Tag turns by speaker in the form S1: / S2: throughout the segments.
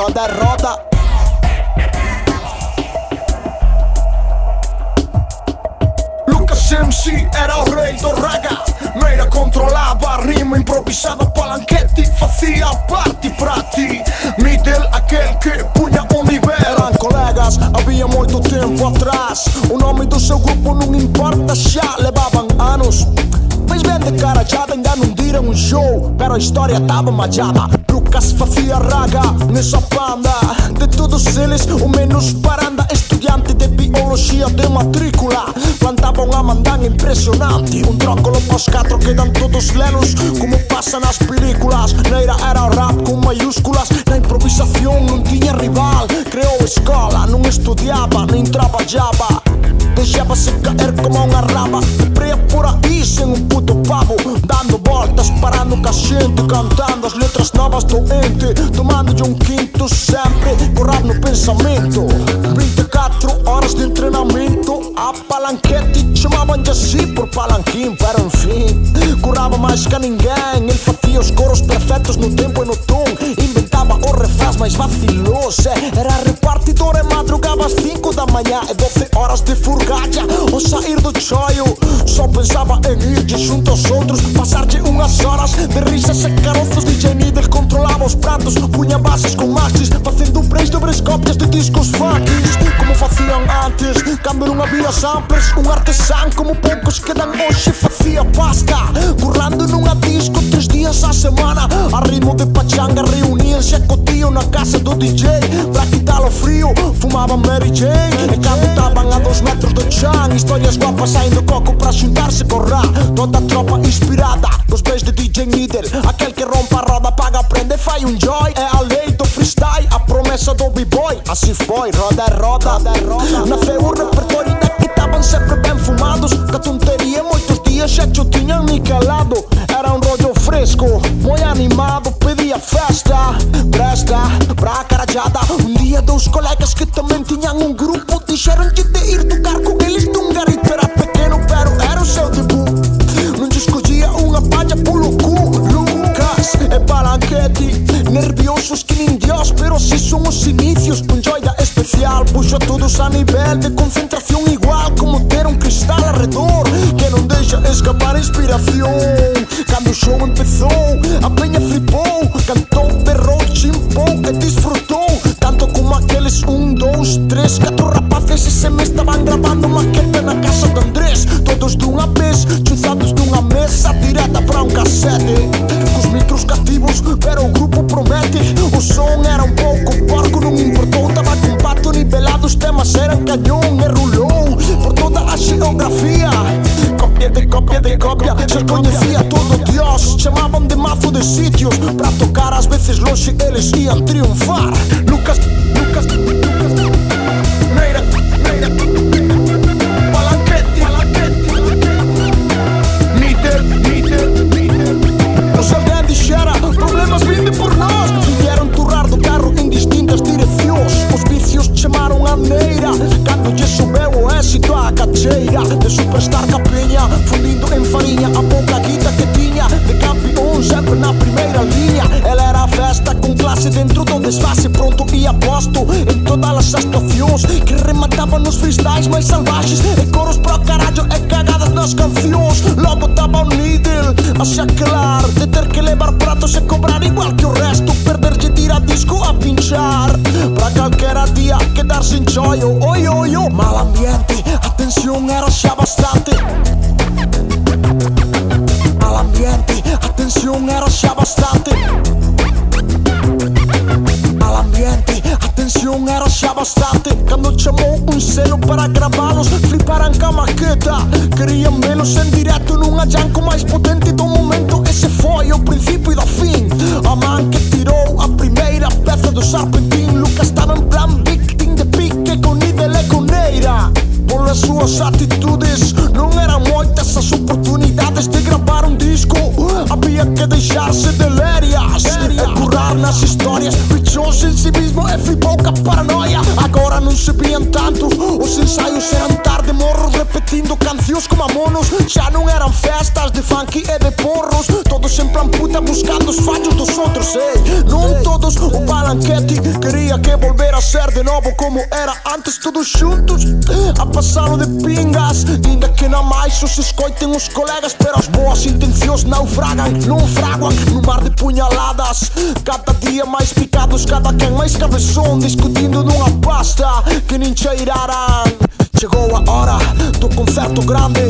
S1: roda, roda. Lucas MC era un do raga. Meira controllava, rima improvvisava, palanchetti, fazia parti prati. Middle aquel che pugna univera. Colegas, havia molto tempo atrás. O nome do seu gruppo non importa, già levaban anos. Mas vende cara, já ainda non dire un show. Però a história tava majada. Cas facía raga nesa panda De todos eles o menos paranda Estudiante de biología de matrícula. Plantaba unha mandanga impresionante Un trócolo cos catro quedan todos lelos. Como pasan as películas Neira era rap con mayúsculas. Na improvisación non tiña rival Creou escola, non estudiaba, nin traballaba. Deixábase caer como unha raba Preia por aí sen un puto parando com a gente Cantando as letras novas doente Tomando de um quinto sempre Corrado no pensamento. 24 horas de treinamento A palanquete chamavam de assim por palanquim Pero enfim, curava mais que ninguém Ele fazia os coros perfeitos no tempo e no tom. Inventava o refrãs mais vaciloso Era repartidor e madrugava às 5 da manhã E 12 horas de furgada. Ao sair do choio Só pensava em ir de junto aos outros. Passar de umas horas de risas e caroços DJ Needle controlava os pratos Punha bases com maxis Fazendo breaks dobres cópias de discos funkies Como faziam antes não havia samplers Um artesão como poucos que dan hoje Fazia pasta Currando numa disco Histórias guapas saindo coco pra juntar-se com rá Toda a tropa inspirada Nos pés de DJ Needle Aquele que rompe a roda, paga, prende, faz um joy. É a lei do freestyle, a promessa do b-boy. Assim foi, roda é roda, Nasceu o repertório daqui estavam sempre bem fumados. Que tonteria, muitos dias já te tinham niquelado. Era um rollo fresco, muito animado Pedia festa, presta, pra carajada. Um dia dois colegas que também tinham um grupo Disseram de ir tocar com eles maquete Nerviosos que nin dios, pero si son os inicios Con joida especial, puxo a todos a nivel de concentración Igual como ter un cristal alrededor Que non deixa escapar inspiración Cando o show empezou, a peña flipou Cantou, berrou, chimpou e disfrutou Tanto como aqueles un, dous, tres, catro rapaces Ese me estaban grabando ser coñecía todo Dios Chamaban de mazo de sitios Pra tocar as veces longe eles ian triunfar Lucas, Lucas, Lucas. Neira, Neira, Neira Palanquete, Palanquete Níter, Níter, Níter Os alguén dixera Problemas vinde por nós Quilleron turrar do carro en distintas direccións Os vicios chamaron a Neira. Cando lle subeu o éxito á cacheira De superstar A pouca guita que tinha. De campeão sempre na primeira linha Ela era a festa com classe dentro do desfase Pronto e aposto em todas as atuações Que rematava nos freestyles mais selvagens E coros para o caralho e cagadas nas canções Logo tava o needle a chacelar De ter que levar pratos e cobrar igual que o resto Perder de tirar disco a pinchar Pra qualquer dia quedar sem joio. Oi, oi, oi Mal ambiente, atenção era já bastante Atención, era ya bastante. Al ambiente, atención, era ya bastante. Cuando chamou un selo para gravalos, fliparan ca maqueta. Querían menos en directo en un allanco más potente do momento. Ese foi o principio e do fin. A man que tirou a primeira peza do sarpentín. Lucas estaba en plan victim de pique con ídele coneira. Polas súas actitudes non eran moitas as oportunidades de gravar. Havia que deixar-se de lérias E currar acreditar nas histórias. Bichos em si mesmo fui pouca paranoia. Agora não se viam tanto. Os ensaios eram tarde repetindo canções como a monos Já não eram festas de funk e de porros. Todos em plan puta buscando os falhos dos outros. Ei. Não todos, o Balanquete queria que volver a ser de novo como era antes. Todos juntos, a passar de pingas. Ainda que não mais os escoitem os colegas Pero as boas intenções naufragam, não fraguam. No mar de punhaladas Cada dia mais picados, cada quem mais cabeção Discutindo numa pasta que nem cheirarão Chegou a hora do concerto grande.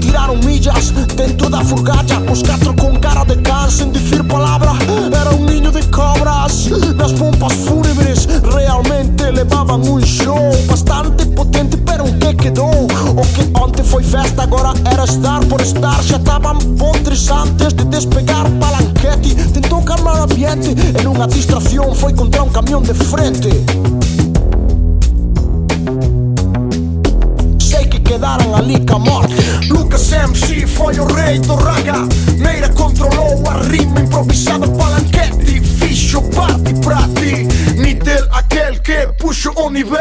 S1: Tiraram milhas dentro da furgata Os quatro com cara de cão sem dizer palavra. Era um ninho de cobras Nas pompas fúnebres. Realmente levavam um show Bastante potente, pero um que quedou? O que ontem foi festa, agora era estar por estar. Já estavam pontres antes de despegar Palanquete. Tentou calmar o ambiente Em uma distração foi contra um caminhão de frente com a morte Lucas MC foi o rei do raga. Meira controlou a rima oh, improvisada Palanquete, ficho parte para ti Nitel aquele que puxa o nível